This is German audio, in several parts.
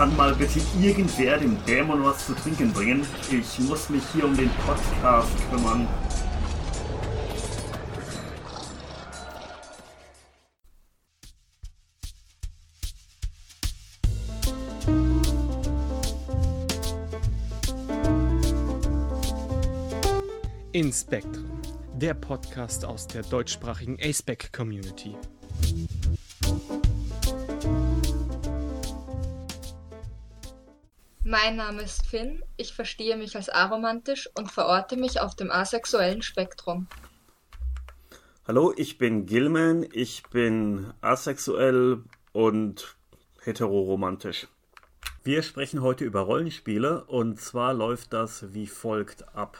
Kann mal bitte irgendwer dem Dämon was zu trinken bringen? Ich muss mich hier um den Podcast kümmern. Inspektrum, der Podcast aus der deutschsprachigen aceback Community. Mein Name ist Finn, ich verstehe mich als aromantisch und verorte mich auf dem asexuellen Spektrum. Hallo, ich bin Gilman, ich bin asexuell und heteroromantisch. Wir sprechen heute über Rollenspiele und zwar läuft das wie folgt ab.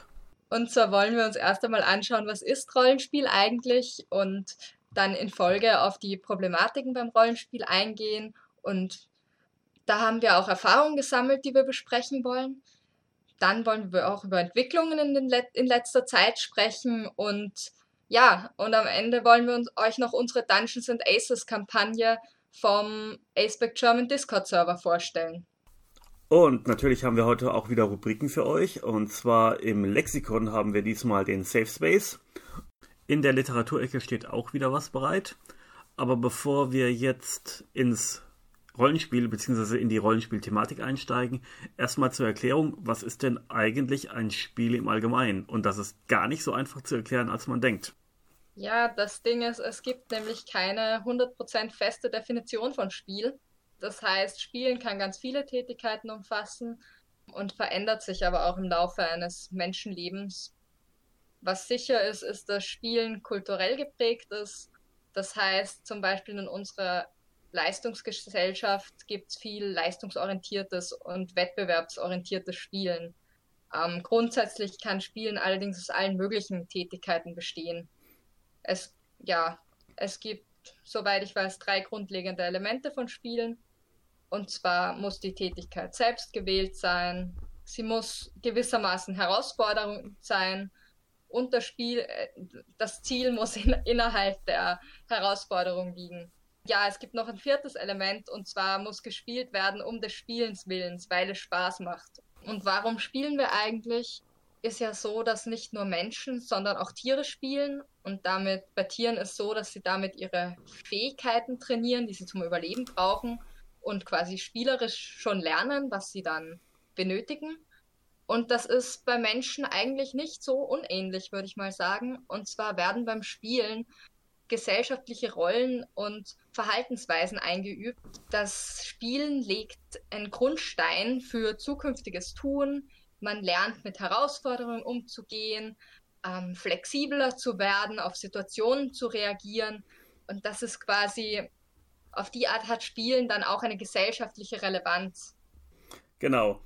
Und zwar wollen wir uns erst einmal anschauen, was ist Rollenspiel eigentlich und dann in Folge auf die Problematiken beim Rollenspiel eingehen und da haben wir auch Erfahrungen gesammelt, die wir besprechen wollen. Dann wollen wir auch über Entwicklungen in, Let in letzter Zeit sprechen und ja, und am Ende wollen wir uns, euch noch unsere Dungeons and Aces Kampagne vom Aceback German Discord Server vorstellen. Und natürlich haben wir heute auch wieder Rubriken für euch. Und zwar im Lexikon haben wir diesmal den Safe Space. In der Literaturecke steht auch wieder was bereit. Aber bevor wir jetzt ins Rollenspiel bzw. in die Rollenspielthematik einsteigen. Erstmal zur Erklärung, was ist denn eigentlich ein Spiel im Allgemeinen? Und das ist gar nicht so einfach zu erklären, als man denkt. Ja, das Ding ist, es gibt nämlich keine 100% feste Definition von Spiel. Das heißt, Spielen kann ganz viele Tätigkeiten umfassen und verändert sich aber auch im Laufe eines Menschenlebens. Was sicher ist, ist, dass Spielen kulturell geprägt ist. Das heißt, zum Beispiel in unserer Leistungsgesellschaft gibt es viel leistungsorientiertes und wettbewerbsorientiertes Spielen. Ähm, grundsätzlich kann Spielen allerdings aus allen möglichen Tätigkeiten bestehen. Es, ja, es gibt, soweit ich weiß, drei grundlegende Elemente von Spielen. Und zwar muss die Tätigkeit selbst gewählt sein, sie muss gewissermaßen herausfordernd sein und das Spiel, äh, das Ziel muss in, innerhalb der Herausforderung liegen ja, es gibt noch ein viertes Element und zwar muss gespielt werden um des Spielens willens, weil es Spaß macht. Und warum spielen wir eigentlich? Ist ja so, dass nicht nur Menschen, sondern auch Tiere spielen und damit bei Tieren ist so, dass sie damit ihre Fähigkeiten trainieren, die sie zum Überleben brauchen und quasi spielerisch schon lernen, was sie dann benötigen. Und das ist bei Menschen eigentlich nicht so unähnlich, würde ich mal sagen. Und zwar werden beim Spielen gesellschaftliche Rollen und Verhaltensweisen eingeübt. Das Spielen legt einen Grundstein für zukünftiges Tun. Man lernt mit Herausforderungen umzugehen, ähm, flexibler zu werden, auf Situationen zu reagieren. Und das ist quasi, auf die Art hat Spielen dann auch eine gesellschaftliche Relevanz. Genau.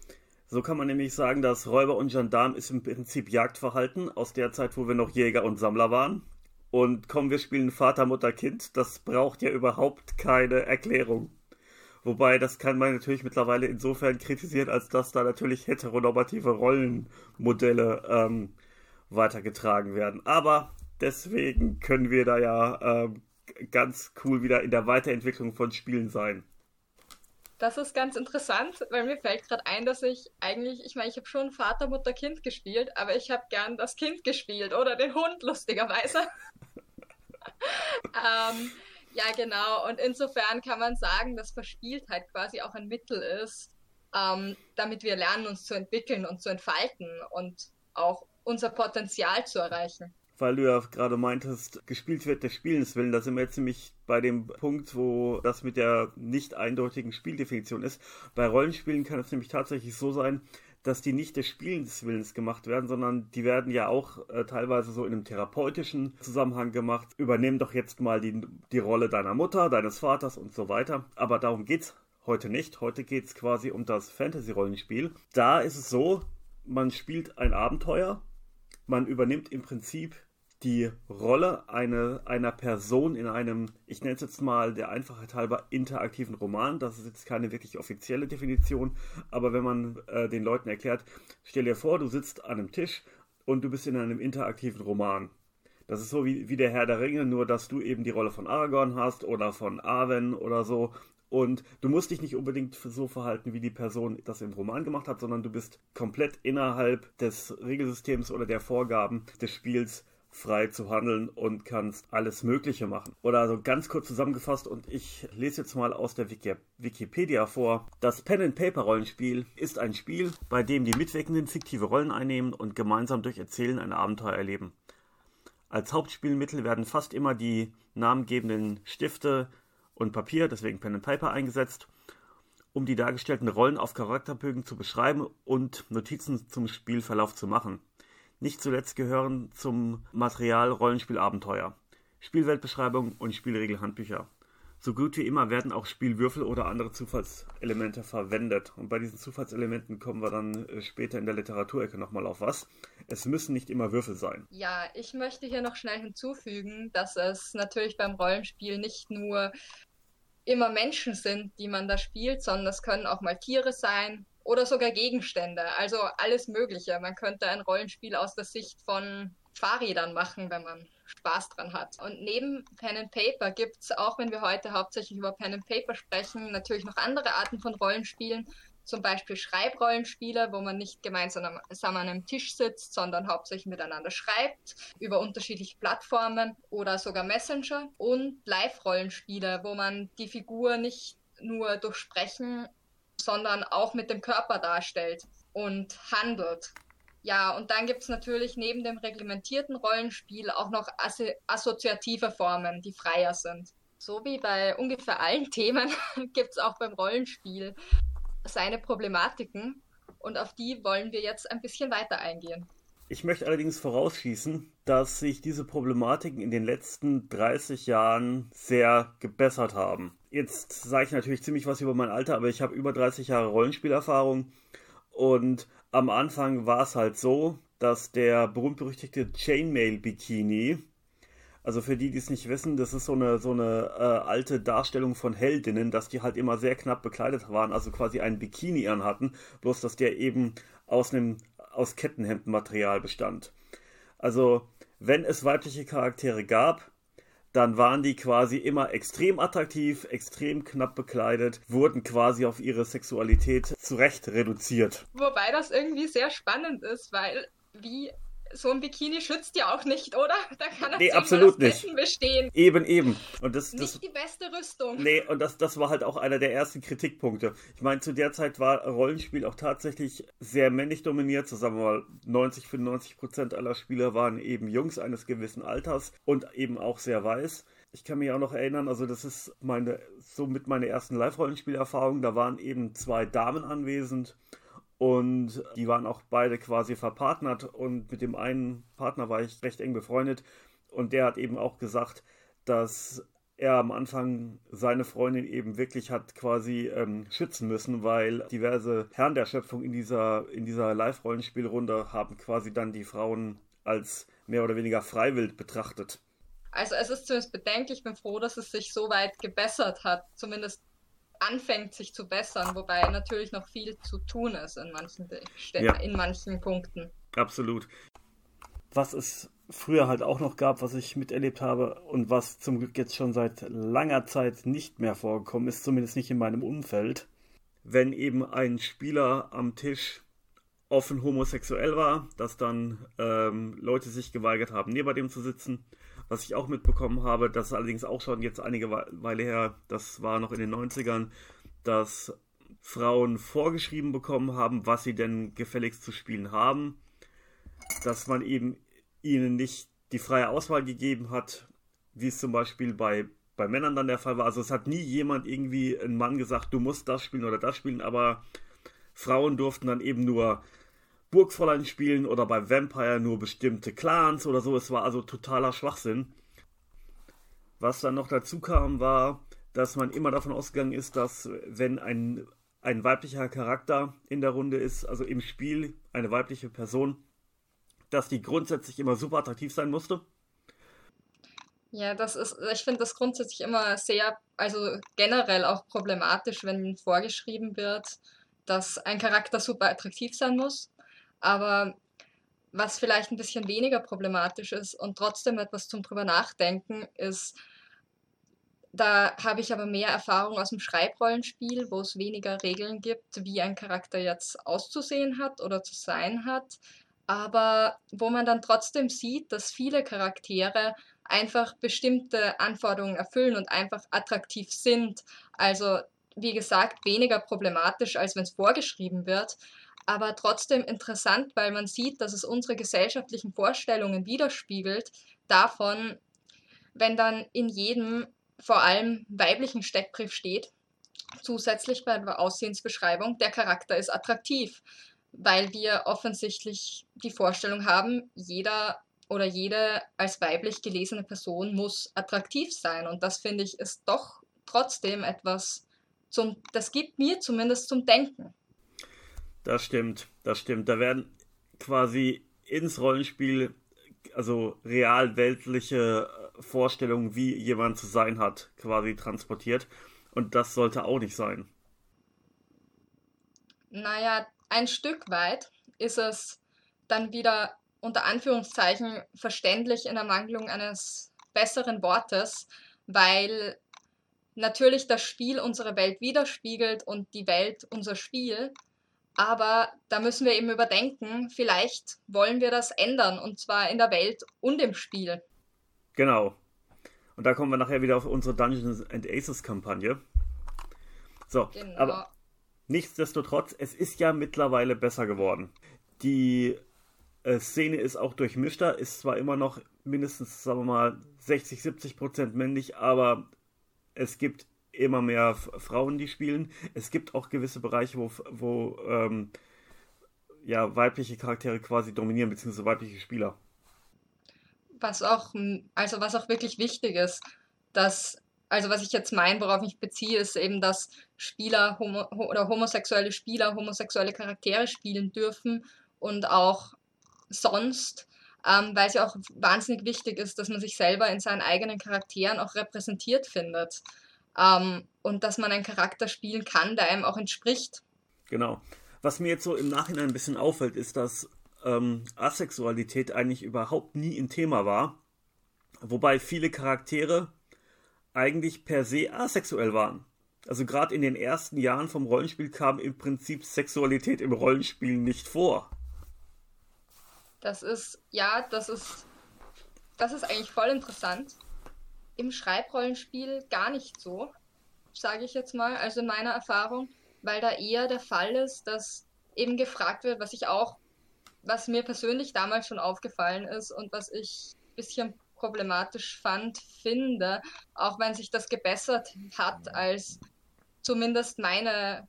So kann man nämlich sagen, dass Räuber und Gendarm ist im Prinzip Jagdverhalten aus der Zeit, wo wir noch Jäger und Sammler waren. Und komm, wir spielen Vater, Mutter, Kind. Das braucht ja überhaupt keine Erklärung. Wobei, das kann man natürlich mittlerweile insofern kritisieren, als dass da natürlich heteronormative Rollenmodelle ähm, weitergetragen werden. Aber deswegen können wir da ja ähm, ganz cool wieder in der Weiterentwicklung von Spielen sein. Das ist ganz interessant, weil mir fällt gerade ein, dass ich eigentlich, ich meine, ich habe schon Vater, Mutter, Kind gespielt, aber ich habe gern das Kind gespielt oder den Hund, lustigerweise. ähm, ja, genau. Und insofern kann man sagen, dass Verspieltheit quasi auch ein Mittel ist, ähm, damit wir lernen, uns zu entwickeln und zu entfalten und auch unser Potenzial zu erreichen. Weil du ja gerade meintest, gespielt wird des Spielens willen, da sind wir jetzt nämlich bei dem Punkt, wo das mit der nicht eindeutigen Spieldefinition ist. Bei Rollenspielen kann es nämlich tatsächlich so sein, dass die nicht des Spielenswillens gemacht werden, sondern die werden ja auch äh, teilweise so in einem therapeutischen Zusammenhang gemacht. Übernehmen doch jetzt mal die, die Rolle deiner Mutter, deines Vaters und so weiter. Aber darum geht's heute nicht. Heute geht's quasi um das Fantasy-Rollenspiel. Da ist es so, man spielt ein Abenteuer, man übernimmt im Prinzip die Rolle eine, einer Person in einem, ich nenne es jetzt mal der Einfachheit halber, interaktiven Roman. Das ist jetzt keine wirklich offizielle Definition, aber wenn man äh, den Leuten erklärt, stell dir vor, du sitzt an einem Tisch und du bist in einem interaktiven Roman. Das ist so wie, wie der Herr der Ringe, nur dass du eben die Rolle von Aragorn hast oder von Arwen oder so. Und du musst dich nicht unbedingt so verhalten, wie die Person das im Roman gemacht hat, sondern du bist komplett innerhalb des Regelsystems oder der Vorgaben des Spiels frei zu handeln und kannst alles Mögliche machen. Oder also ganz kurz zusammengefasst, und ich lese jetzt mal aus der Wiki Wikipedia vor. Das Pen-and-Paper-Rollenspiel ist ein Spiel, bei dem die Mitwirkenden fiktive Rollen einnehmen und gemeinsam durch Erzählen ein Abenteuer erleben. Als Hauptspielmittel werden fast immer die namengebenden Stifte und Papier, deswegen Pen and Paper, eingesetzt, um die dargestellten Rollen auf Charakterbögen zu beschreiben und Notizen zum Spielverlauf zu machen. Nicht zuletzt gehören zum Material Rollenspielabenteuer, Spielweltbeschreibung und Spielregelhandbücher. So gut wie immer werden auch Spielwürfel oder andere Zufallselemente verwendet. Und bei diesen Zufallselementen kommen wir dann äh, später in der Literaturecke nochmal auf was. Es müssen nicht immer Würfel sein. Ja, ich möchte hier noch schnell hinzufügen, dass es natürlich beim Rollenspiel nicht nur immer Menschen sind, die man da spielt, sondern es können auch mal Tiere sein, oder sogar Gegenstände. Also alles Mögliche. Man könnte ein Rollenspiel aus der Sicht von Fahrrädern machen, wenn man Spaß dran hat. Und neben Pen and Paper gibt es, auch wenn wir heute hauptsächlich über Pen and Paper sprechen, natürlich noch andere Arten von Rollenspielen. Zum Beispiel Schreibrollenspiele, wo man nicht gemeinsam an einem Tisch sitzt, sondern hauptsächlich miteinander schreibt, über unterschiedliche Plattformen oder sogar Messenger. Und Live-Rollenspiele, wo man die Figur nicht nur durch Sprechen sondern auch mit dem Körper darstellt und handelt. Ja, und dann gibt es natürlich neben dem reglementierten Rollenspiel auch noch asso assoziative Formen, die freier sind. So wie bei ungefähr allen Themen gibt es auch beim Rollenspiel seine Problematiken und auf die wollen wir jetzt ein bisschen weiter eingehen. Ich möchte allerdings vorausschießen, dass sich diese Problematiken in den letzten 30 Jahren sehr gebessert haben. Jetzt sage ich natürlich ziemlich was über mein Alter, aber ich habe über 30 Jahre Rollenspielerfahrung und am Anfang war es halt so, dass der berühmt-berüchtigte Chainmail-Bikini, also für die, die es nicht wissen, das ist so eine, so eine äh, alte Darstellung von Heldinnen, dass die halt immer sehr knapp bekleidet waren, also quasi einen Bikini anhatten, bloß dass der eben aus einem aus Kettenhemdenmaterial bestand. Also, wenn es weibliche Charaktere gab, dann waren die quasi immer extrem attraktiv, extrem knapp bekleidet, wurden quasi auf ihre Sexualität zurecht reduziert. Wobei das irgendwie sehr spannend ist, weil wie so ein Bikini schützt ja auch nicht, oder? Da kann er nee, absolut nicht. bestehen. Eben, eben. Und das, nicht das, die beste Rüstung. Nee, und das, das war halt auch einer der ersten Kritikpunkte. Ich meine, zu der Zeit war Rollenspiel auch tatsächlich sehr männlich dominiert. Sagen wir mal, 90, 95 Prozent aller Spieler waren eben Jungs eines gewissen Alters und eben auch sehr weiß. Ich kann mich auch noch erinnern, also das ist meine, somit meine ersten Live-Rollenspielerfahrungen. Da waren eben zwei Damen anwesend und die waren auch beide quasi verpartnert. Und mit dem einen Partner war ich recht eng befreundet. Und der hat eben auch gesagt, dass er am Anfang seine Freundin eben wirklich hat quasi ähm, schützen müssen, weil diverse Herren der Schöpfung in dieser, in dieser Live-Rollenspielrunde haben quasi dann die Frauen als mehr oder weniger freiwillig betrachtet. Also es ist zumindest bedenklich, ich bin froh, dass es sich so weit gebessert hat, zumindest anfängt sich zu bessern, wobei natürlich noch viel zu tun ist in manchen, ja. in manchen Punkten. Absolut. Was es früher halt auch noch gab, was ich miterlebt habe und was zum Glück jetzt schon seit langer Zeit nicht mehr vorgekommen ist, zumindest nicht in meinem Umfeld, wenn eben ein Spieler am Tisch offen homosexuell war, dass dann ähm, Leute sich geweigert haben, neben dem zu sitzen was ich auch mitbekommen habe, das ist allerdings auch schon jetzt einige Weile her, das war noch in den 90ern, dass Frauen vorgeschrieben bekommen haben, was sie denn gefälligst zu spielen haben. Dass man eben ihnen nicht die freie Auswahl gegeben hat, wie es zum Beispiel bei, bei Männern dann der Fall war. Also es hat nie jemand irgendwie ein Mann gesagt, du musst das spielen oder das spielen, aber Frauen durften dann eben nur Burgfräulein spielen oder bei Vampire nur bestimmte Clans oder so. Es war also totaler Schwachsinn. Was dann noch dazu kam, war, dass man immer davon ausgegangen ist, dass wenn ein, ein weiblicher Charakter in der Runde ist, also im Spiel eine weibliche Person, dass die grundsätzlich immer super attraktiv sein musste. Ja, das ist, ich finde das grundsätzlich immer sehr, also generell auch problematisch, wenn vorgeschrieben wird, dass ein Charakter super attraktiv sein muss. Aber was vielleicht ein bisschen weniger problematisch ist und trotzdem etwas zum drüber nachdenken, ist, da habe ich aber mehr Erfahrung aus dem Schreibrollenspiel, wo es weniger Regeln gibt, wie ein Charakter jetzt auszusehen hat oder zu sein hat, aber wo man dann trotzdem sieht, dass viele Charaktere einfach bestimmte Anforderungen erfüllen und einfach attraktiv sind. Also wie gesagt, weniger problematisch, als wenn es vorgeschrieben wird, aber trotzdem interessant, weil man sieht, dass es unsere gesellschaftlichen Vorstellungen widerspiegelt davon, wenn dann in jedem vor allem weiblichen Steckbrief steht, zusätzlich bei der Aussehensbeschreibung, der Charakter ist attraktiv, weil wir offensichtlich die Vorstellung haben, jeder oder jede als weiblich gelesene Person muss attraktiv sein. Und das finde ich ist doch trotzdem etwas, zum, das gibt mir zumindest zum Denken. Das stimmt, das stimmt. Da werden quasi ins Rollenspiel, also realweltliche Vorstellungen, wie jemand zu sein hat, quasi transportiert. Und das sollte auch nicht sein. Naja, ein Stück weit ist es dann wieder unter Anführungszeichen verständlich in Ermangelung eines besseren Wortes, weil natürlich das Spiel unsere Welt widerspiegelt und die Welt unser Spiel. Aber da müssen wir eben überdenken, vielleicht wollen wir das ändern und zwar in der Welt und im Spiel. Genau. Und da kommen wir nachher wieder auf unsere Dungeons and Aces Kampagne. So, genau. aber nichtsdestotrotz, es ist ja mittlerweile besser geworden. Die äh, Szene ist auch durchmischter, ist zwar immer noch mindestens, sagen wir mal, 60, 70 Prozent männlich, aber es gibt immer mehr Frauen, die spielen. Es gibt auch gewisse Bereiche, wo, wo ähm, ja, weibliche Charaktere quasi dominieren, beziehungsweise weibliche Spieler was auch, also was auch wirklich wichtig ist, dass, also was ich jetzt meine, worauf ich beziehe, ist eben, dass Spieler homo oder homosexuelle Spieler homosexuelle Charaktere spielen dürfen und auch sonst, ähm, weil es ja auch wahnsinnig wichtig ist, dass man sich selber in seinen eigenen Charakteren auch repräsentiert findet. Ähm, und dass man einen Charakter spielen kann, der einem auch entspricht. Genau. Was mir jetzt so im Nachhinein ein bisschen auffällt, ist, dass ähm, Asexualität eigentlich überhaupt nie ein Thema war, wobei viele Charaktere eigentlich per se asexuell waren. Also gerade in den ersten Jahren vom Rollenspiel kam im Prinzip Sexualität im Rollenspiel nicht vor. Das ist, ja, das ist, das ist eigentlich voll interessant. Im Schreibrollenspiel gar nicht so, sage ich jetzt mal, also in meiner Erfahrung, weil da eher der Fall ist, dass eben gefragt wird, was ich auch was mir persönlich damals schon aufgefallen ist und was ich ein bisschen problematisch fand, finde, auch wenn sich das gebessert hat, als zumindest meine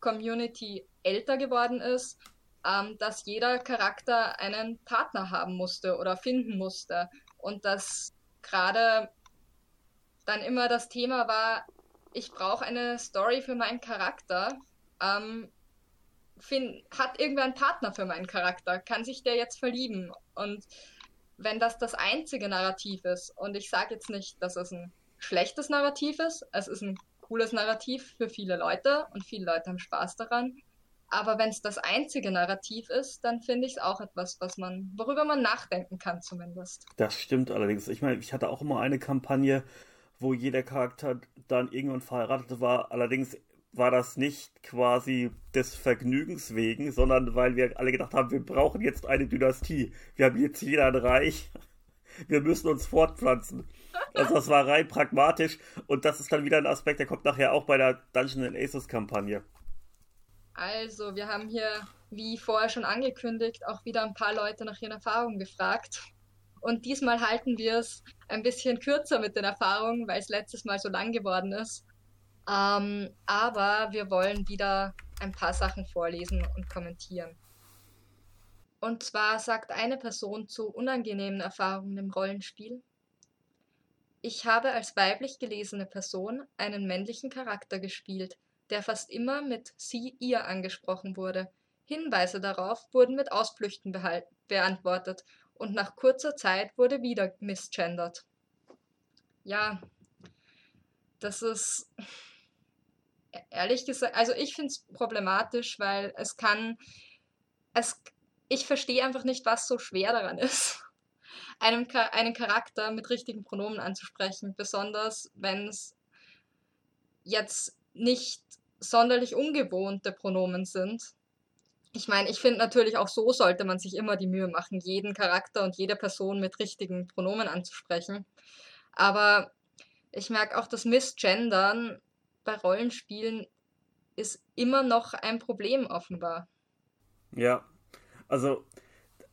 Community älter geworden ist, ähm, dass jeder Charakter einen Partner haben musste oder finden musste. Und dass gerade dann immer das Thema war, ich brauche eine Story für meinen Charakter. Ähm, find, hat irgendwer einen Partner für meinen Charakter? Kann sich der jetzt verlieben? Und wenn das das einzige Narrativ ist, und ich sage jetzt nicht, dass es ein schlechtes Narrativ ist, es ist ein cooles Narrativ für viele Leute und viele Leute haben Spaß daran. Aber wenn es das einzige Narrativ ist, dann finde ich es auch etwas, was man, worüber man nachdenken kann zumindest. Das stimmt allerdings. Ich meine, ich hatte auch immer eine Kampagne, wo jeder Charakter dann irgendwann verheiratet war. Allerdings war das nicht quasi des Vergnügens wegen, sondern weil wir alle gedacht haben, wir brauchen jetzt eine Dynastie. Wir haben jetzt jeder ein Reich. Wir müssen uns fortpflanzen. Also das war rein pragmatisch und das ist dann wieder ein Aspekt, der kommt nachher auch bei der Dungeon Aces Kampagne. Also, wir haben hier, wie vorher schon angekündigt, auch wieder ein paar Leute nach ihren Erfahrungen gefragt. Und diesmal halten wir es ein bisschen kürzer mit den Erfahrungen, weil es letztes Mal so lang geworden ist. Ähm, aber wir wollen wieder ein paar Sachen vorlesen und kommentieren. Und zwar sagt eine Person zu unangenehmen Erfahrungen im Rollenspiel, ich habe als weiblich gelesene Person einen männlichen Charakter gespielt, der fast immer mit sie, ihr angesprochen wurde. Hinweise darauf wurden mit Ausflüchten beantwortet und nach kurzer Zeit wurde wieder misgendert. Ja, das ist ehrlich gesagt, also ich finde es problematisch, weil es kann, es, ich verstehe einfach nicht, was so schwer daran ist, einem, einen Charakter mit richtigen Pronomen anzusprechen, besonders wenn es jetzt nicht sonderlich ungewohnte Pronomen sind. Ich meine, ich finde natürlich auch so sollte man sich immer die Mühe machen, jeden Charakter und jede Person mit richtigen Pronomen anzusprechen. Aber ich merke auch, das Missgendern bei Rollenspielen ist immer noch ein Problem offenbar. Ja, also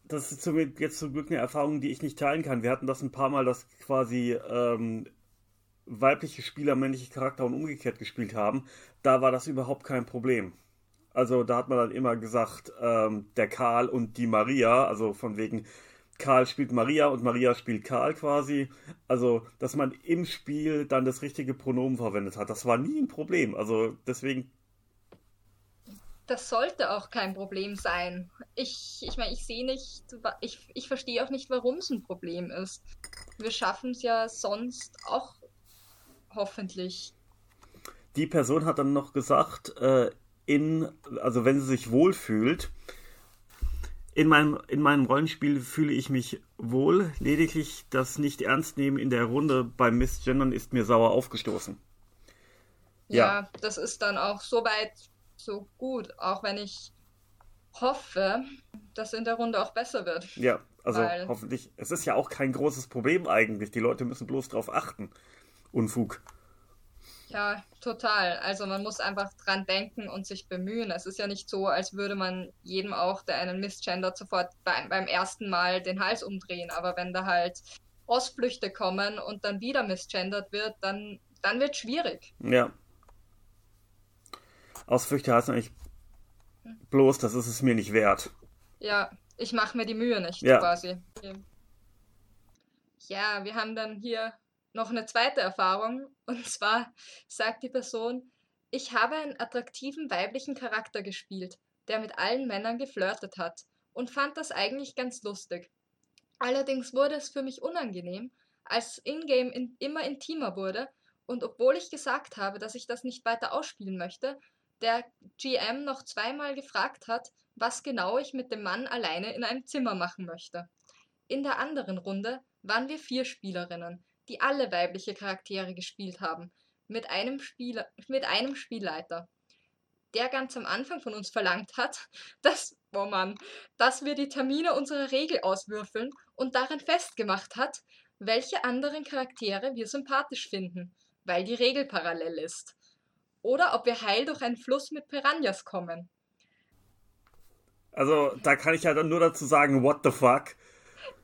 das ist jetzt zum Glück eine Erfahrung, die ich nicht teilen kann. Wir hatten das ein paar Mal, dass quasi ähm, weibliche Spieler männliche Charakter und umgekehrt gespielt haben. Da war das überhaupt kein Problem. Also da hat man dann immer gesagt, ähm, der Karl und die Maria, also von wegen Karl spielt Maria und Maria spielt Karl quasi. Also, dass man im Spiel dann das richtige Pronomen verwendet hat, das war nie ein Problem. Also deswegen das sollte auch kein Problem sein. Ich, ich meine, ich sehe nicht, ich, ich verstehe auch nicht, warum es ein Problem ist. Wir schaffen es ja sonst auch hoffentlich. Die Person hat dann noch gesagt, äh, in, also wenn sie sich wohlfühlt, in meinem, in meinem Rollenspiel fühle ich mich wohl, lediglich das Nicht-Ernst-Nehmen in der Runde beim Missgendern ist mir sauer aufgestoßen. Ja, ja, das ist dann auch soweit so gut, auch wenn ich hoffe, dass in der Runde auch besser wird. Ja, also Weil, hoffentlich. Es ist ja auch kein großes Problem eigentlich. Die Leute müssen bloß drauf achten. Unfug. Ja, total. Also man muss einfach dran denken und sich bemühen. Es ist ja nicht so, als würde man jedem auch, der einen misgendert, sofort beim, beim ersten Mal den Hals umdrehen. Aber wenn da halt Ausflüchte kommen und dann wieder misgendert wird, dann, dann wird es schwierig. Ja. Ausflüchte heißt eigentlich bloß, das ist es mir nicht wert. Ja, ich mache mir die Mühe nicht, ja. quasi. Ja, wir haben dann hier noch eine zweite Erfahrung. Und zwar sagt die Person, ich habe einen attraktiven weiblichen Charakter gespielt, der mit allen Männern geflirtet hat und fand das eigentlich ganz lustig. Allerdings wurde es für mich unangenehm, als Ingame in, immer intimer wurde und obwohl ich gesagt habe, dass ich das nicht weiter ausspielen möchte, der GM noch zweimal gefragt hat, was genau ich mit dem Mann alleine in einem Zimmer machen möchte. In der anderen Runde waren wir vier Spielerinnen, die alle weibliche Charaktere gespielt haben, mit einem, Spieler, mit einem Spielleiter, der ganz am Anfang von uns verlangt hat, dass, oh Mann, dass wir die Termine unserer Regel auswürfeln und darin festgemacht hat, welche anderen Charaktere wir sympathisch finden, weil die Regel parallel ist. Oder ob wir heil durch einen Fluss mit Piranhas kommen. Also, da kann ich ja dann nur dazu sagen, what the fuck?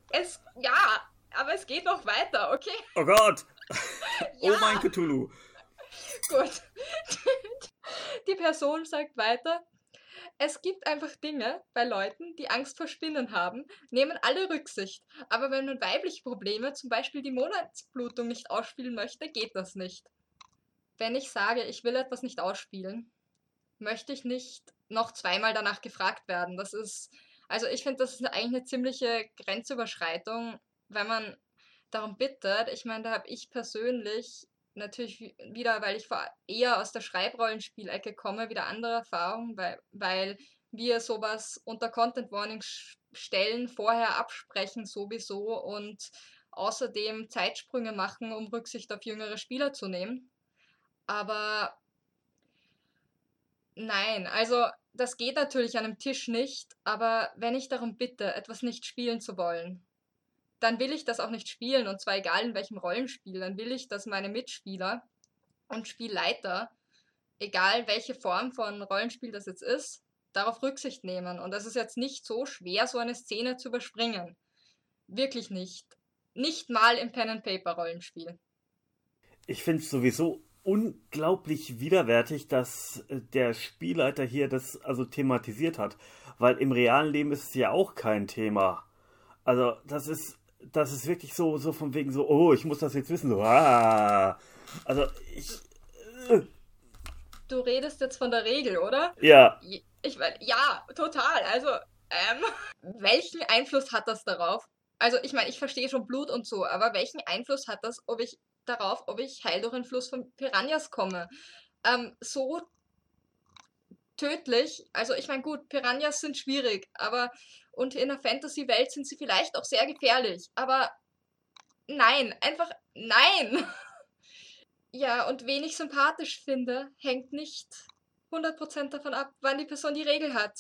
Es, ja, aber es geht noch weiter, okay? Oh Gott! ja. Oh mein Cthulhu! Gut. Die Person sagt weiter, es gibt einfach Dinge bei Leuten, die Angst vor Spinnen haben, nehmen alle Rücksicht. Aber wenn man weibliche Probleme, zum Beispiel die Monatsblutung, nicht ausspielen möchte, geht das nicht. Wenn ich sage, ich will etwas nicht ausspielen, möchte ich nicht noch zweimal danach gefragt werden. Das ist, also ich finde, das ist eigentlich eine ziemliche Grenzüberschreitung wenn man darum bittet, ich meine, da habe ich persönlich natürlich wieder, weil ich eher aus der Schreibrollenspielecke komme, wieder andere Erfahrungen, weil, weil wir sowas unter Content Warning Stellen vorher absprechen sowieso und außerdem Zeitsprünge machen, um Rücksicht auf jüngere Spieler zu nehmen. Aber nein, also das geht natürlich an einem Tisch nicht, aber wenn ich darum bitte, etwas nicht spielen zu wollen, dann will ich das auch nicht spielen, und zwar egal in welchem Rollenspiel, dann will ich, dass meine Mitspieler und Spielleiter, egal welche Form von Rollenspiel das jetzt ist, darauf Rücksicht nehmen. Und das ist jetzt nicht so schwer, so eine Szene zu überspringen. Wirklich nicht. Nicht mal im Pen-and-Paper-Rollenspiel. Ich finde es sowieso unglaublich widerwärtig, dass äh, der Spielleiter hier das also thematisiert hat, weil im realen Leben ist es ja auch kein Thema. Also, das ist das ist wirklich so, so von wegen so, oh, ich muss das jetzt wissen. So, ah. Also ich. Äh. Du redest jetzt von der Regel, oder? Ja. Ich meine, ja, total. Also, ähm, welchen Einfluss hat das darauf? Also, ich meine, ich verstehe schon Blut und so, aber welchen Einfluss hat das, ob ich darauf, ob ich heil durch einen Fluss von Piranhas komme? Ähm, so tödlich. Also ich meine, gut, Piranhas sind schwierig, aber und in der Fantasy-Welt sind sie vielleicht auch sehr gefährlich. Aber nein, einfach nein. ja, und wen ich sympathisch finde, hängt nicht 100% davon ab, wann die Person die Regel hat.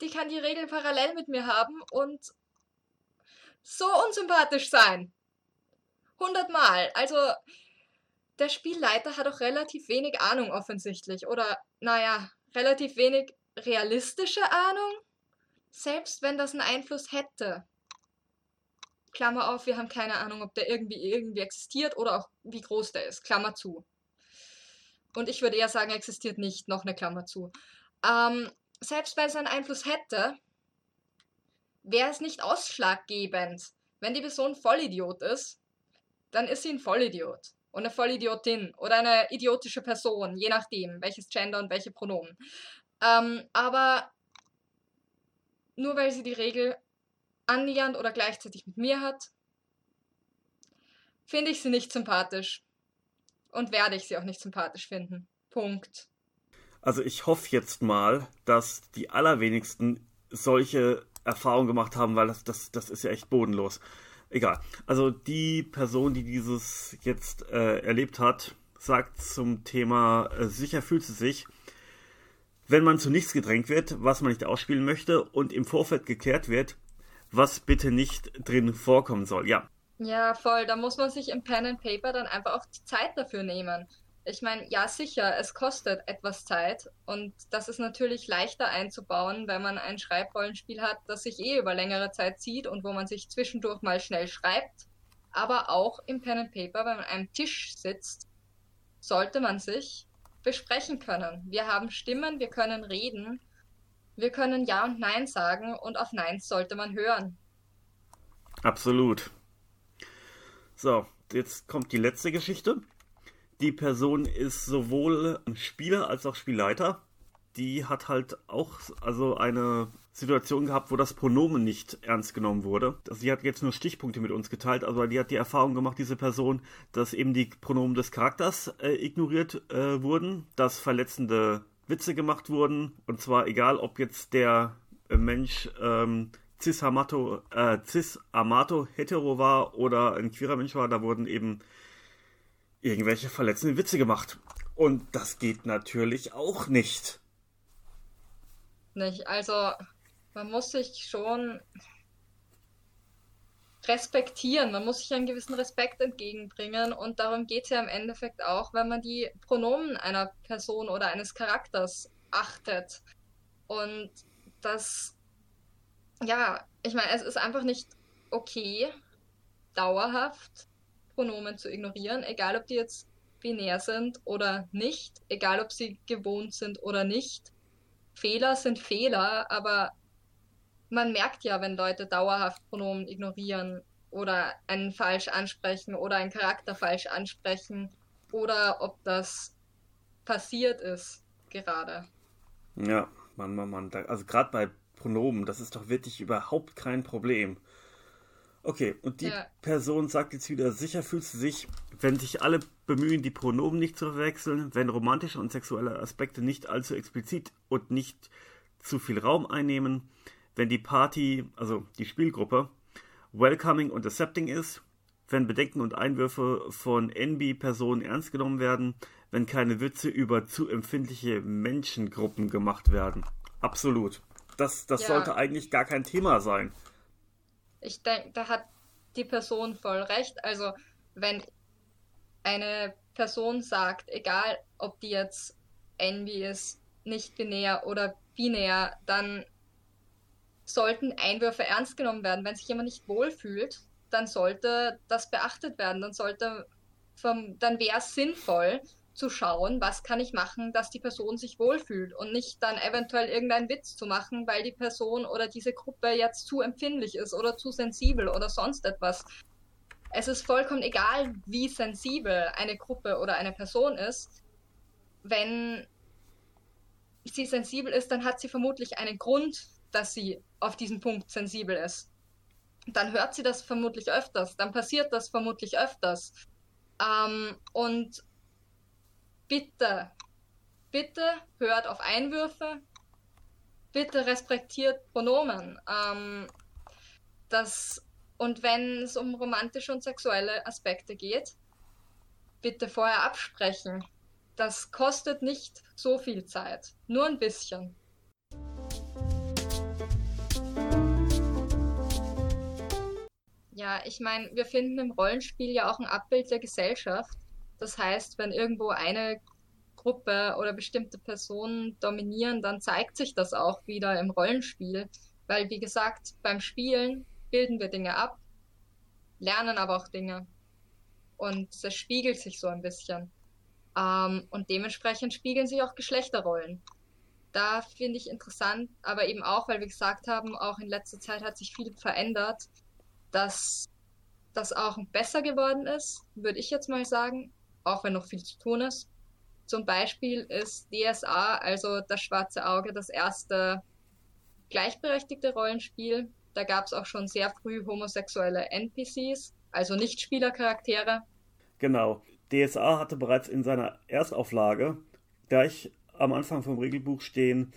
Die kann die Regel parallel mit mir haben und so unsympathisch sein. Hundertmal. Also, der Spielleiter hat auch relativ wenig Ahnung offensichtlich. Oder, naja, relativ wenig realistische Ahnung. Selbst wenn das einen Einfluss hätte. Klammer auf, wir haben keine Ahnung, ob der irgendwie irgendwie existiert oder auch wie groß der ist. Klammer zu. Und ich würde eher sagen, existiert nicht, noch eine Klammer zu. Ähm, selbst wenn es einen Einfluss hätte, wäre es nicht ausschlaggebend. Wenn die Person Vollidiot ist, dann ist sie ein Vollidiot. Und eine Vollidiotin oder eine idiotische Person, je nachdem, welches Gender und welche Pronomen. Ähm, aber nur weil sie die Regel annähernd oder gleichzeitig mit mir hat, finde ich sie nicht sympathisch. Und werde ich sie auch nicht sympathisch finden. Punkt. Also ich hoffe jetzt mal, dass die allerwenigsten solche Erfahrungen gemacht haben, weil das, das, das ist ja echt bodenlos. Egal. Also die Person, die dieses jetzt äh, erlebt hat, sagt zum Thema äh, sicher fühlt sie sich, wenn man zu nichts gedrängt wird, was man nicht ausspielen möchte und im Vorfeld geklärt wird, was bitte nicht drin vorkommen soll. Ja, ja, voll. Da muss man sich im Pen and Paper dann einfach auch die Zeit dafür nehmen. Ich meine, ja, sicher, es kostet etwas Zeit und das ist natürlich leichter einzubauen, wenn man ein Schreibrollenspiel hat, das sich eh über längere Zeit zieht und wo man sich zwischendurch mal schnell schreibt. Aber auch im Pen and Paper, wenn man an einem Tisch sitzt, sollte man sich besprechen können. Wir haben Stimmen, wir können reden, wir können Ja und Nein sagen und auf Neins sollte man hören. Absolut. So, jetzt kommt die letzte Geschichte. Die Person ist sowohl Spieler als auch Spielleiter. Die hat halt auch also eine Situation gehabt, wo das Pronomen nicht ernst genommen wurde. Also die hat jetzt nur Stichpunkte mit uns geteilt, aber die hat die Erfahrung gemacht, diese Person, dass eben die Pronomen des Charakters äh, ignoriert äh, wurden, dass verletzende Witze gemacht wurden, und zwar egal, ob jetzt der äh, Mensch ähm, cis, Amato, äh, cis Amato hetero war oder ein queerer Mensch war, da wurden eben irgendwelche verletzenden Witze gemacht. Und das geht natürlich auch nicht. Nicht, also man muss sich schon respektieren, man muss sich einen gewissen Respekt entgegenbringen und darum geht es ja im Endeffekt auch, wenn man die Pronomen einer Person oder eines Charakters achtet. Und das ja, ich meine, es ist einfach nicht okay, dauerhaft Pronomen zu ignorieren, egal ob die jetzt binär sind oder nicht, egal ob sie gewohnt sind oder nicht. Fehler sind Fehler, aber man merkt ja, wenn Leute dauerhaft Pronomen ignorieren oder einen falsch ansprechen oder einen Charakter falsch ansprechen oder ob das passiert ist gerade. Ja, Mann, Mann, Mann. Also gerade bei Pronomen. Das ist doch wirklich überhaupt kein Problem. Okay, und die ja. Person sagt jetzt wieder, sicher fühlt sie sich, wenn sich alle bemühen, die Pronomen nicht zu verwechseln, wenn romantische und sexuelle Aspekte nicht allzu explizit und nicht zu viel Raum einnehmen, wenn die Party, also die Spielgruppe, welcoming und accepting ist, wenn Bedenken und Einwürfe von NB-Personen ernst genommen werden, wenn keine Witze über zu empfindliche Menschengruppen gemacht werden. Absolut. Das, das ja. sollte eigentlich gar kein Thema sein. Ich denke, da hat die Person voll recht. Also, wenn eine Person sagt, egal ob die jetzt envy ist, nicht binär oder binär, dann sollten Einwürfe ernst genommen werden. Wenn sich jemand nicht wohlfühlt, dann sollte das beachtet werden. Dann sollte, dann wäre es sinnvoll, zu schauen, was kann ich machen, dass die Person sich wohlfühlt und nicht dann eventuell irgendeinen Witz zu machen, weil die Person oder diese Gruppe jetzt zu empfindlich ist oder zu sensibel oder sonst etwas. Es ist vollkommen egal, wie sensibel eine Gruppe oder eine Person ist. Wenn sie sensibel ist, dann hat sie vermutlich einen Grund, dass sie auf diesen Punkt sensibel ist. Dann hört sie das vermutlich öfters, dann passiert das vermutlich öfters. Ähm, und bitte, bitte hört auf Einwürfe, bitte respektiert Pronomen. Ähm, das, und wenn es um romantische und sexuelle Aspekte geht, bitte vorher absprechen. Das kostet nicht so viel Zeit, nur ein bisschen. Ja, ich meine, wir finden im Rollenspiel ja auch ein Abbild der Gesellschaft. Das heißt, wenn irgendwo eine Gruppe oder bestimmte Personen dominieren, dann zeigt sich das auch wieder im Rollenspiel. Weil, wie gesagt, beim Spielen bilden wir Dinge ab, lernen aber auch Dinge. Und es spiegelt sich so ein bisschen. Ähm, und dementsprechend spiegeln sich auch Geschlechterrollen. Da finde ich interessant, aber eben auch, weil wir gesagt haben, auch in letzter Zeit hat sich viel verändert dass das auch besser geworden ist, würde ich jetzt mal sagen, auch wenn noch viel zu tun ist. Zum Beispiel ist DSA, also das schwarze Auge, das erste gleichberechtigte Rollenspiel. Da gab es auch schon sehr früh homosexuelle NPCs, also Nichtspielercharaktere. Genau. DSA hatte bereits in seiner Erstauflage gleich am Anfang vom Regelbuch stehen,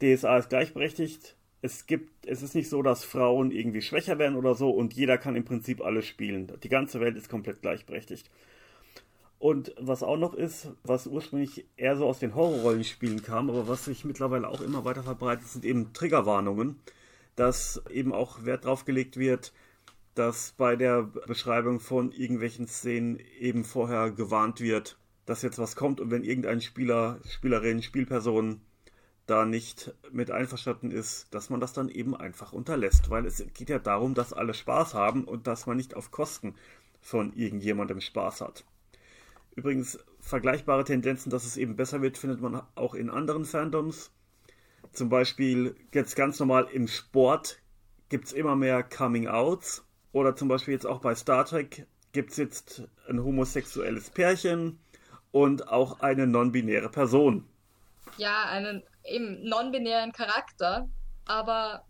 DSA ist gleichberechtigt, es gibt, es ist nicht so, dass Frauen irgendwie schwächer werden oder so und jeder kann im Prinzip alles spielen. Die ganze Welt ist komplett gleichberechtigt. Und was auch noch ist, was ursprünglich eher so aus den Horrorrollenspielen kam, aber was sich mittlerweile auch immer weiter verbreitet, sind eben Triggerwarnungen, dass eben auch Wert drauf gelegt wird, dass bei der Beschreibung von irgendwelchen Szenen eben vorher gewarnt wird, dass jetzt was kommt und wenn irgendein Spieler, Spielerin, Spielperson da nicht mit einverstanden ist, dass man das dann eben einfach unterlässt, weil es geht ja darum, dass alle Spaß haben und dass man nicht auf Kosten von irgendjemandem Spaß hat. Übrigens, vergleichbare Tendenzen, dass es eben besser wird, findet man auch in anderen Fandoms. Zum Beispiel jetzt ganz normal im Sport gibt es immer mehr Coming-Outs. Oder zum Beispiel jetzt auch bei Star Trek gibt es jetzt ein homosexuelles Pärchen und auch eine non-binäre Person. Ja, einen eben non-binären Charakter, aber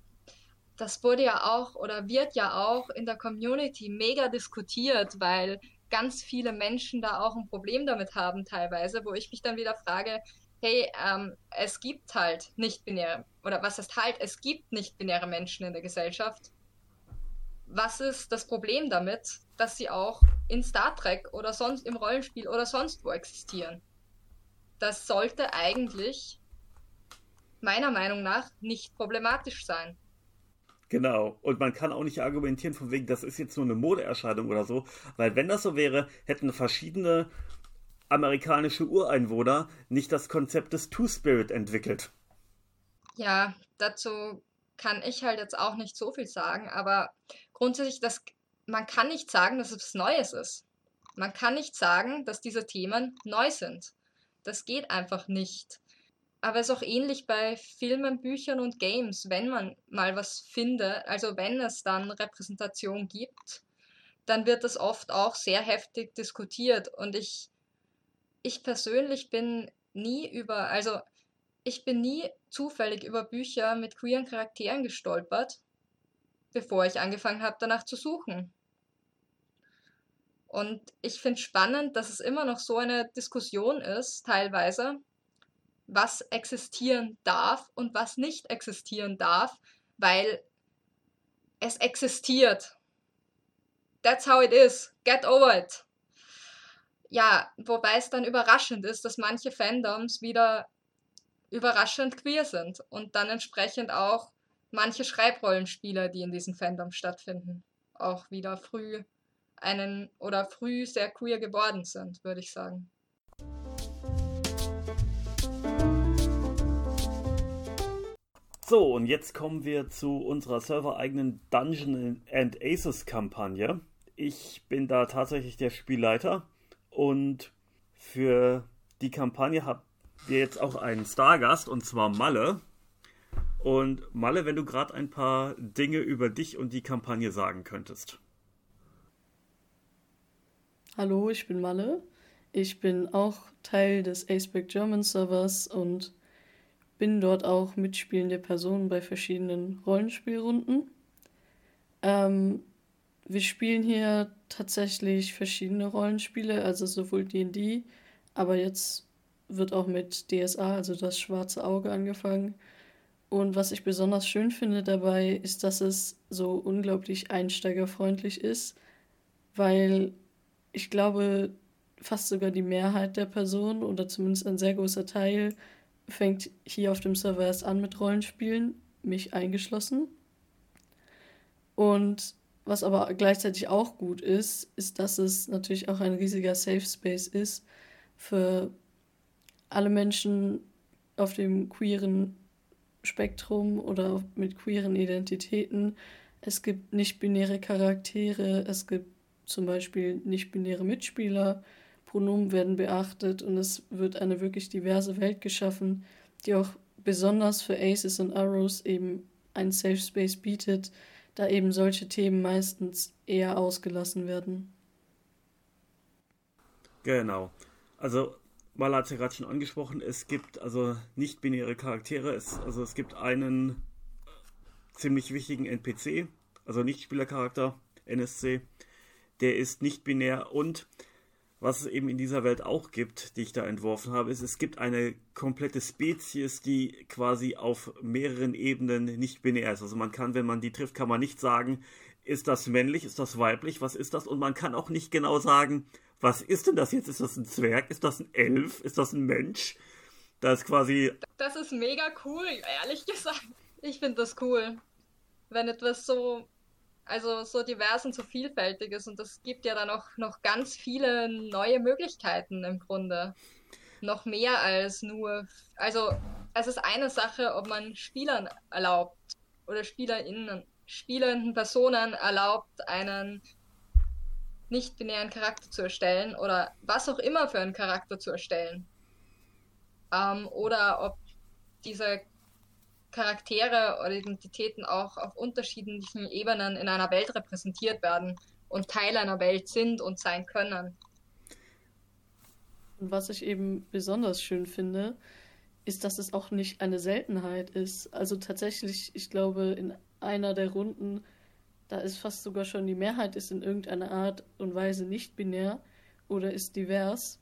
das wurde ja auch oder wird ja auch in der Community mega diskutiert, weil ganz viele Menschen da auch ein Problem damit haben teilweise, wo ich mich dann wieder frage, hey, ähm, es gibt halt nicht-binäre, oder was heißt halt, es gibt nicht-binäre Menschen in der Gesellschaft. Was ist das Problem damit, dass sie auch in Star Trek oder sonst im Rollenspiel oder sonst wo existieren? Das sollte eigentlich meiner Meinung nach nicht problematisch sein. Genau. Und man kann auch nicht argumentieren von wegen, das ist jetzt nur eine Modeerscheinung oder so, weil wenn das so wäre, hätten verschiedene amerikanische Ureinwohner nicht das Konzept des Two-Spirit entwickelt. Ja, dazu kann ich halt jetzt auch nicht so viel sagen, aber grundsätzlich, das, man kann nicht sagen, dass es was Neues ist. Man kann nicht sagen, dass diese Themen neu sind. Das geht einfach nicht. Aber es ist auch ähnlich bei Filmen, Büchern und Games, wenn man mal was findet, also wenn es dann Repräsentation gibt, dann wird das oft auch sehr heftig diskutiert. Und ich, ich persönlich bin nie über, also ich bin nie zufällig über Bücher mit queeren Charakteren gestolpert, bevor ich angefangen habe, danach zu suchen. Und ich finde spannend, dass es immer noch so eine Diskussion ist, teilweise, was existieren darf und was nicht existieren darf, weil es existiert. That's how it is. Get over it. Ja, wobei es dann überraschend ist, dass manche Fandoms wieder überraschend queer sind und dann entsprechend auch manche Schreibrollenspieler, die in diesen Fandoms stattfinden, auch wieder früh einen oder früh sehr queer geworden sind, würde ich sagen. So, und jetzt kommen wir zu unserer servereigenen Dungeon and Aces Kampagne. Ich bin da tatsächlich der Spielleiter und für die Kampagne haben wir jetzt auch einen Stargast und zwar Malle. Und Malle, wenn du gerade ein paar Dinge über dich und die Kampagne sagen könntest. Hallo, ich bin Malle. Ich bin auch Teil des Aceback German Servers und bin dort auch mitspielende Person bei verschiedenen Rollenspielrunden. Ähm, wir spielen hier tatsächlich verschiedene Rollenspiele, also sowohl DD, aber jetzt wird auch mit DSA, also das schwarze Auge, angefangen. Und was ich besonders schön finde dabei, ist, dass es so unglaublich einsteigerfreundlich ist, weil ich glaube, fast sogar die Mehrheit der Personen oder zumindest ein sehr großer Teil fängt hier auf dem Server erst an mit Rollenspielen, mich eingeschlossen. Und was aber gleichzeitig auch gut ist, ist, dass es natürlich auch ein riesiger Safe Space ist für alle Menschen auf dem queeren Spektrum oder mit queeren Identitäten. Es gibt nicht-binäre Charaktere, es gibt zum Beispiel nicht-binäre Mitspieler, Pronomen werden beachtet und es wird eine wirklich diverse Welt geschaffen, die auch besonders für Aces und Arrows eben ein Safe Space bietet, da eben solche Themen meistens eher ausgelassen werden. Genau. Also, Mala hat es ja gerade schon angesprochen, es gibt also nicht-binäre Charaktere, es, also es gibt einen ziemlich wichtigen NPC, also Nichtspielercharakter, NSC, der ist nicht binär und was es eben in dieser Welt auch gibt, die ich da entworfen habe, ist, es gibt eine komplette Spezies, die quasi auf mehreren Ebenen nicht binär ist. Also man kann, wenn man die trifft, kann man nicht sagen, ist das männlich, ist das weiblich, was ist das? Und man kann auch nicht genau sagen, was ist denn das jetzt? Ist das ein Zwerg? Ist das ein Elf? Ist das ein Mensch? Da ist quasi. Das ist mega cool, ehrlich gesagt. Ich finde das cool. Wenn etwas so also so divers und so vielfältig ist. Und das gibt ja dann auch noch ganz viele neue Möglichkeiten im Grunde. Noch mehr als nur. Also es ist eine Sache, ob man Spielern erlaubt oder SpielerInnen, spielenden Personen erlaubt, einen nicht-binären Charakter zu erstellen oder was auch immer für einen Charakter zu erstellen. Ähm, oder ob dieser Charaktere oder Identitäten auch auf unterschiedlichen Ebenen in einer Welt repräsentiert werden und Teil einer Welt sind und sein können. Und was ich eben besonders schön finde, ist, dass es auch nicht eine Seltenheit ist. Also tatsächlich, ich glaube, in einer der Runden, da ist fast sogar schon die Mehrheit ist in irgendeiner Art und Weise nicht binär oder ist divers.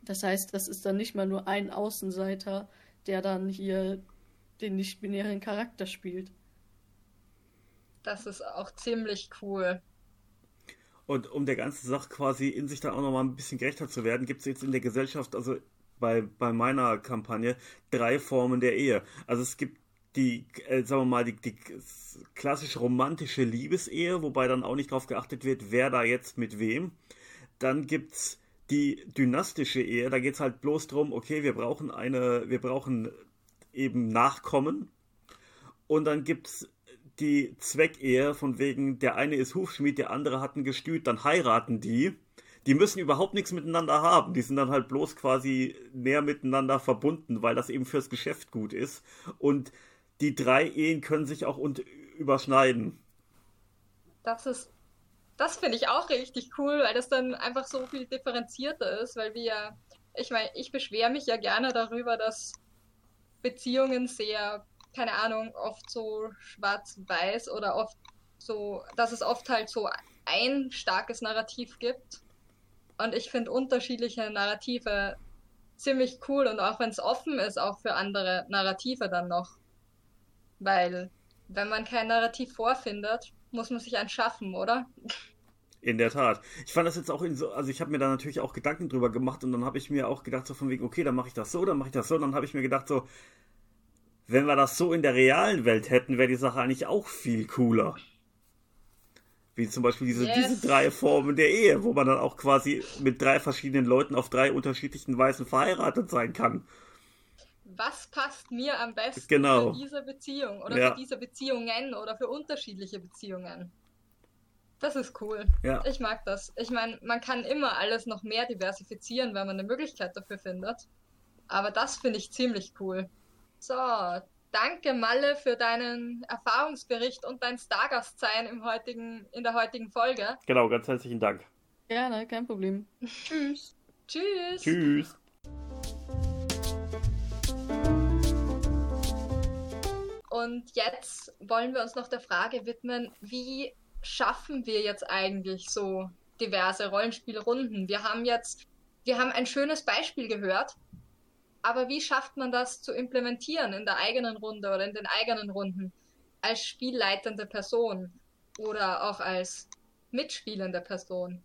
Das heißt, das ist dann nicht mal nur ein Außenseiter, der dann hier den nicht-binären Charakter spielt. Das ist auch ziemlich cool. Und um der ganzen Sache quasi in sich dann auch nochmal ein bisschen gerechter zu werden, gibt es jetzt in der Gesellschaft, also bei, bei meiner Kampagne, drei Formen der Ehe. Also es gibt die, äh, sagen wir mal, die, die klassische romantische Liebesehe, wobei dann auch nicht darauf geachtet wird, wer da jetzt mit wem. Dann gibt es die dynastische Ehe, da geht es halt bloß darum, okay, wir brauchen eine, wir brauchen eben nachkommen. Und dann gibt es die Zweckehe, von wegen, der eine ist Hufschmied, der andere hat ein Gestüt, dann heiraten die. Die müssen überhaupt nichts miteinander haben. Die sind dann halt bloß quasi näher miteinander verbunden, weil das eben fürs Geschäft gut ist. Und die drei Ehen können sich auch und überschneiden. Das ist, das finde ich auch richtig cool, weil das dann einfach so viel differenzierter ist, weil wir, ich meine, ich beschwere mich ja gerne darüber, dass Beziehungen sehr, keine Ahnung, oft so schwarz-weiß oder oft so, dass es oft halt so ein starkes Narrativ gibt. Und ich finde unterschiedliche Narrative ziemlich cool und auch wenn es offen ist, auch für andere Narrative dann noch. Weil, wenn man kein Narrativ vorfindet, muss man sich eins schaffen, oder? In der Tat. Ich fand das jetzt auch in so, also ich habe mir da natürlich auch Gedanken drüber gemacht und dann habe ich mir auch gedacht, so von wegen, okay, dann mache ich das so, dann mache ich das so, und dann habe ich mir gedacht, so, wenn wir das so in der realen Welt hätten, wäre die Sache eigentlich auch viel cooler. Wie zum Beispiel diese, yes. diese drei Formen der Ehe, wo man dann auch quasi mit drei verschiedenen Leuten auf drei unterschiedlichen Weisen verheiratet sein kann. Was passt mir am besten genau. für diese Beziehung oder ja. für diese Beziehungen oder für unterschiedliche Beziehungen? Das ist cool. Ja. Ich mag das. Ich meine, man kann immer alles noch mehr diversifizieren, wenn man eine Möglichkeit dafür findet. Aber das finde ich ziemlich cool. So, danke Malle für deinen Erfahrungsbericht und dein Stargast-Sein im heutigen, in der heutigen Folge. Genau, ganz herzlichen Dank. Gerne, kein Problem. Tschüss. Tschüss. Tschüss. Und jetzt wollen wir uns noch der Frage widmen, wie schaffen wir jetzt eigentlich so diverse Rollenspielrunden? Wir haben jetzt, wir haben ein schönes Beispiel gehört Aber wie schafft man das zu implementieren in der eigenen Runde oder in den eigenen Runden als spielleitende Person oder auch als mitspielende Person?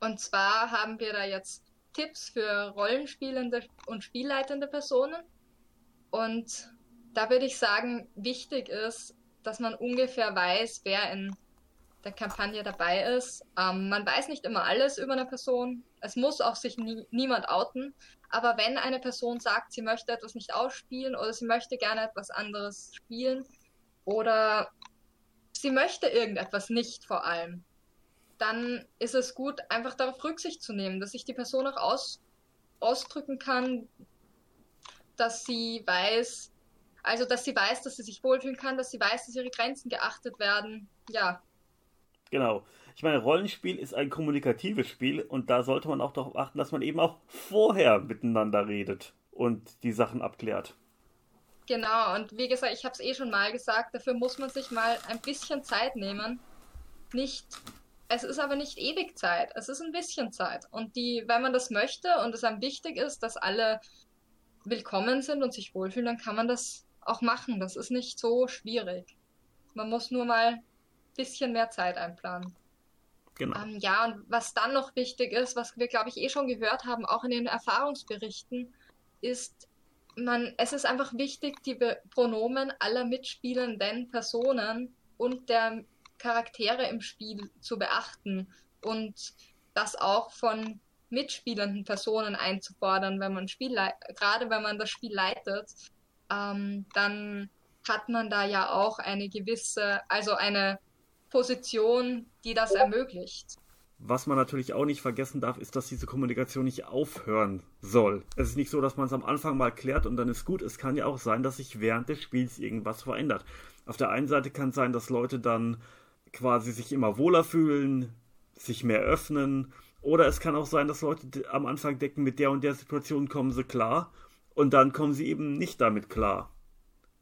Und zwar haben wir da jetzt Tipps für rollenspielende und spielleitende Personen. Und da würde ich sagen, wichtig ist, dass man ungefähr weiß, wer in der Kampagne dabei ist. Ähm, man weiß nicht immer alles über eine Person. Es muss auch sich nie, niemand outen. Aber wenn eine Person sagt, sie möchte etwas nicht ausspielen oder sie möchte gerne etwas anderes spielen oder sie möchte irgendetwas nicht vor allem, dann ist es gut, einfach darauf Rücksicht zu nehmen, dass sich die Person auch aus, ausdrücken kann, dass sie weiß, also dass sie weiß, dass sie sich wohlfühlen kann, dass sie weiß, dass ihre Grenzen geachtet werden. Ja. Genau. Ich meine, Rollenspiel ist ein kommunikatives Spiel und da sollte man auch darauf achten, dass man eben auch vorher miteinander redet und die Sachen abklärt. Genau, und wie gesagt, ich habe es eh schon mal gesagt, dafür muss man sich mal ein bisschen Zeit nehmen. Nicht es ist aber nicht ewig Zeit, es ist ein bisschen Zeit. Und die, wenn man das möchte und es einem wichtig ist, dass alle willkommen sind und sich wohlfühlen, dann kann man das auch machen. Das ist nicht so schwierig. Man muss nur mal bisschen mehr Zeit einplanen. Genau. Ähm, ja, und was dann noch wichtig ist, was wir, glaube ich, eh schon gehört haben, auch in den Erfahrungsberichten, ist, man, es ist einfach wichtig, die Pronomen aller mitspielenden Personen und der Charaktere im Spiel zu beachten und das auch von mitspielenden Personen einzufordern, wenn man Spiel gerade wenn man das Spiel leitet, ähm, dann hat man da ja auch eine gewisse, also eine Position, die das ermöglicht. Was man natürlich auch nicht vergessen darf, ist, dass diese Kommunikation nicht aufhören soll. Es ist nicht so, dass man es am Anfang mal klärt und dann ist gut. Es kann ja auch sein, dass sich während des Spiels irgendwas verändert. Auf der einen Seite kann es sein, dass Leute dann quasi sich immer wohler fühlen, sich mehr öffnen. Oder es kann auch sein, dass Leute am Anfang denken, mit der und der Situation kommen sie klar und dann kommen sie eben nicht damit klar.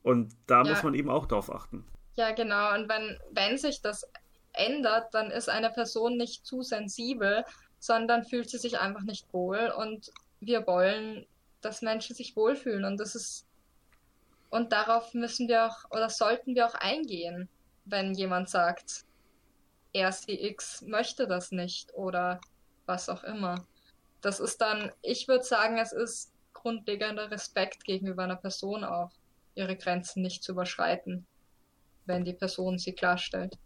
Und da ja. muss man eben auch drauf achten. Ja, genau. Und wenn, wenn sich das ändert, dann ist eine Person nicht zu sensibel, sondern fühlt sie sich einfach nicht wohl. Und wir wollen, dass Menschen sich wohlfühlen. Und das ist, und darauf müssen wir auch oder sollten wir auch eingehen wenn jemand sagt, er RCX möchte das nicht oder was auch immer. Das ist dann, ich würde sagen, es ist grundlegender Respekt gegenüber einer Person auch, ihre Grenzen nicht zu überschreiten, wenn die Person sie klarstellt.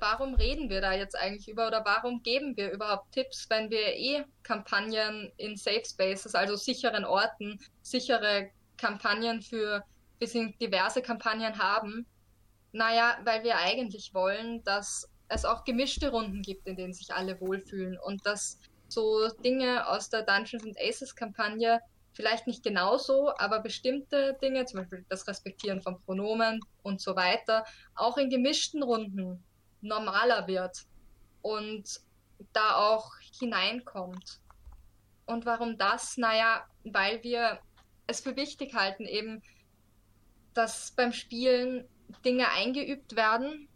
warum reden wir da jetzt eigentlich über oder warum geben wir überhaupt Tipps, wenn wir eh Kampagnen in Safe Spaces, also sicheren Orten, sichere Kampagnen für, wir sind diverse Kampagnen haben? Naja, weil wir eigentlich wollen, dass es auch gemischte Runden gibt, in denen sich alle wohlfühlen und dass so Dinge aus der Dungeons and Aces Kampagne vielleicht nicht genauso, aber bestimmte Dinge, zum Beispiel das Respektieren von Pronomen und so weiter, auch in gemischten Runden normaler wird und da auch hineinkommt. Und warum das? Naja, weil wir es für wichtig halten, eben, dass beim Spielen Dinge eingeübt werden.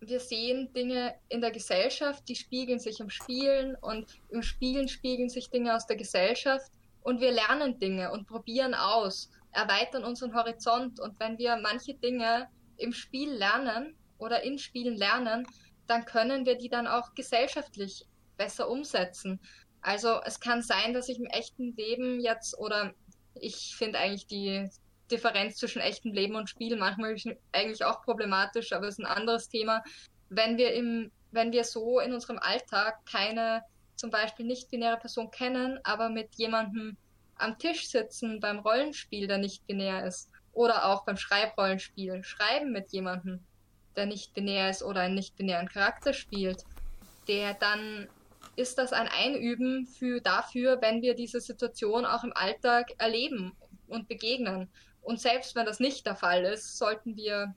Wir sehen Dinge in der Gesellschaft, die spiegeln sich im Spielen und im Spielen spiegeln sich Dinge aus der Gesellschaft und wir lernen Dinge und probieren aus, erweitern unseren Horizont und wenn wir manche Dinge im Spiel lernen, oder in Spielen lernen, dann können wir die dann auch gesellschaftlich besser umsetzen. Also es kann sein, dass ich im echten Leben jetzt oder ich finde eigentlich die Differenz zwischen echtem Leben und Spiel manchmal eigentlich auch problematisch, aber es ist ein anderes Thema. Wenn wir im, wenn wir so in unserem Alltag keine zum Beispiel nicht-binäre Person kennen, aber mit jemandem am Tisch sitzen beim Rollenspiel, der nicht binär ist, oder auch beim Schreibrollenspiel, schreiben mit jemandem, der nicht binär ist oder einen nicht binären Charakter spielt, der dann ist das ein Einüben für dafür, wenn wir diese Situation auch im Alltag erleben und begegnen. Und selbst wenn das nicht der Fall ist, sollten wir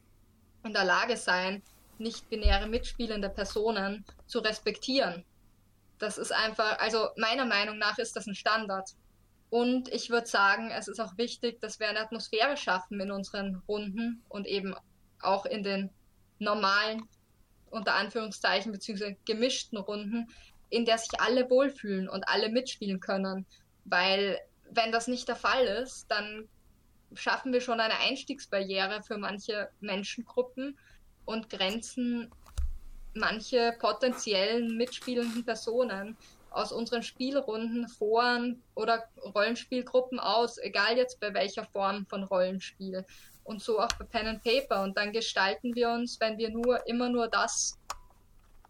in der Lage sein, nicht binäre mitspielende Personen zu respektieren. Das ist einfach, also meiner Meinung nach ist das ein Standard. Und ich würde sagen, es ist auch wichtig, dass wir eine Atmosphäre schaffen in unseren Runden und eben auch in den normalen unter Anführungszeichen, beziehungsweise gemischten Runden, in der sich alle wohlfühlen und alle mitspielen können. Weil wenn das nicht der Fall ist, dann schaffen wir schon eine Einstiegsbarriere für manche Menschengruppen und grenzen manche potenziellen mitspielenden Personen aus unseren Spielrunden, Foren oder Rollenspielgruppen aus, egal jetzt bei welcher Form von Rollenspiel. Und so auch bei Pen and Paper. Und dann gestalten wir uns, wenn wir nur immer nur das,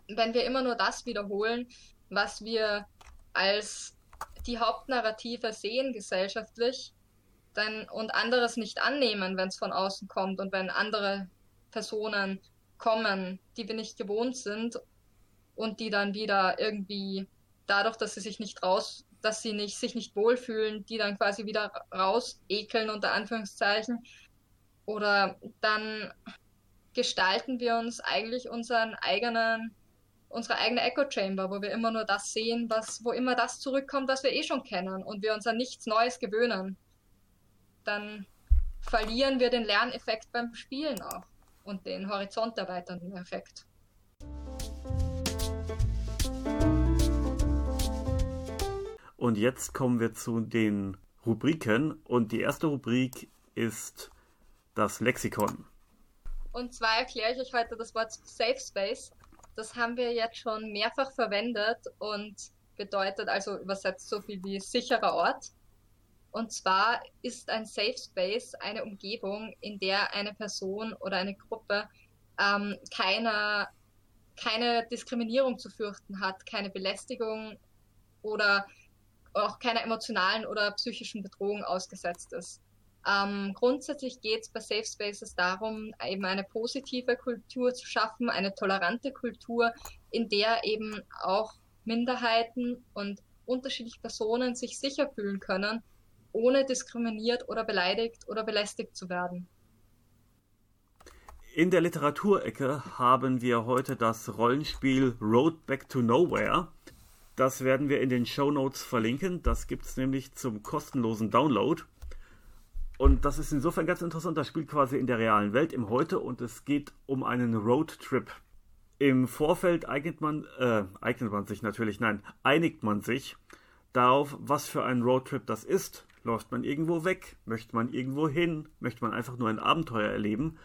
wenn wir immer nur das wiederholen, was wir als die Hauptnarrative sehen gesellschaftlich, dann und anderes nicht annehmen, wenn es von außen kommt und wenn andere Personen kommen, die wir nicht gewohnt sind und die dann wieder irgendwie dadurch, dass sie sich nicht raus, dass sie nicht, sich nicht wohlfühlen, die dann quasi wieder raus ekeln unter Anführungszeichen. Oder dann gestalten wir uns eigentlich unseren eigenen, unsere eigene Echo Chamber, wo wir immer nur das sehen, was, wo immer das zurückkommt, was wir eh schon kennen und wir uns an nichts Neues gewöhnen. Dann verlieren wir den Lerneffekt beim Spielen auch und den horizont erweiternden Effekt. Und jetzt kommen wir zu den Rubriken. Und die erste Rubrik ist das Lexikon. Und zwar erkläre ich euch heute das Wort Safe Space. Das haben wir jetzt schon mehrfach verwendet und bedeutet also übersetzt so viel wie sicherer Ort. Und zwar ist ein Safe Space eine Umgebung, in der eine Person oder eine Gruppe ähm, keine, keine Diskriminierung zu fürchten hat, keine Belästigung oder auch keiner emotionalen oder psychischen Bedrohung ausgesetzt ist. Ähm, grundsätzlich geht es bei Safe Spaces darum, eben eine positive Kultur zu schaffen, eine tolerante Kultur, in der eben auch Minderheiten und unterschiedliche Personen sich sicher fühlen können, ohne diskriminiert oder beleidigt oder belästigt zu werden. In der Literaturecke haben wir heute das Rollenspiel Road Back to Nowhere das werden wir in den Show Notes verlinken. Das gibt es nämlich zum kostenlosen Download. Und das ist insofern ganz interessant. Das spielt quasi in der realen Welt im Heute und es geht um einen Roadtrip. Im Vorfeld eignet man, äh, eignet man sich natürlich, nein, einigt man sich darauf, was für ein Roadtrip das ist. Läuft man irgendwo weg? Möchte man irgendwo hin? Möchte man einfach nur ein Abenteuer erleben?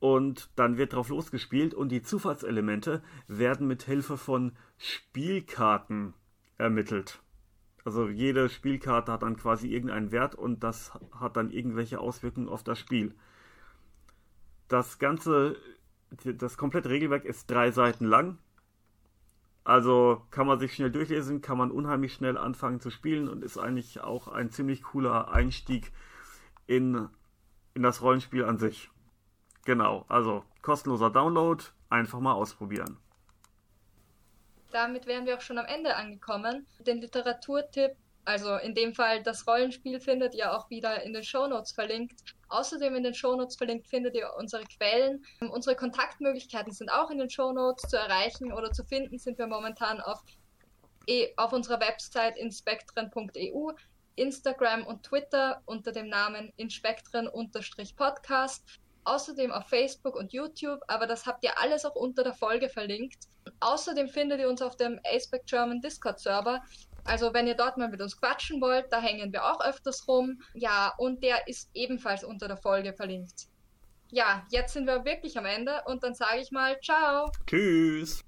Und dann wird drauf losgespielt und die Zufallselemente werden mit Hilfe von Spielkarten ermittelt. Also jede Spielkarte hat dann quasi irgendeinen Wert und das hat dann irgendwelche Auswirkungen auf das Spiel. Das ganze, das komplette Regelwerk ist drei Seiten lang. Also kann man sich schnell durchlesen, kann man unheimlich schnell anfangen zu spielen und ist eigentlich auch ein ziemlich cooler Einstieg in, in das Rollenspiel an sich. Genau, also kostenloser Download, einfach mal ausprobieren. Damit wären wir auch schon am Ende angekommen. Den Literaturtipp, also in dem Fall das Rollenspiel, findet ihr auch wieder in den Shownotes verlinkt. Außerdem in den Shownotes verlinkt findet ihr unsere Quellen. Unsere Kontaktmöglichkeiten sind auch in den Shownotes zu erreichen oder zu finden, sind wir momentan auf, e, auf unserer Website inspektren.eu, Instagram und Twitter unter dem Namen inspektren-podcast außerdem auf Facebook und YouTube, aber das habt ihr alles auch unter der Folge verlinkt. Außerdem findet ihr uns auf dem Aceback German Discord Server. Also wenn ihr dort mal mit uns quatschen wollt, da hängen wir auch öfters rum. Ja, und der ist ebenfalls unter der Folge verlinkt. Ja, jetzt sind wir wirklich am Ende und dann sage ich mal ciao. Tschüss.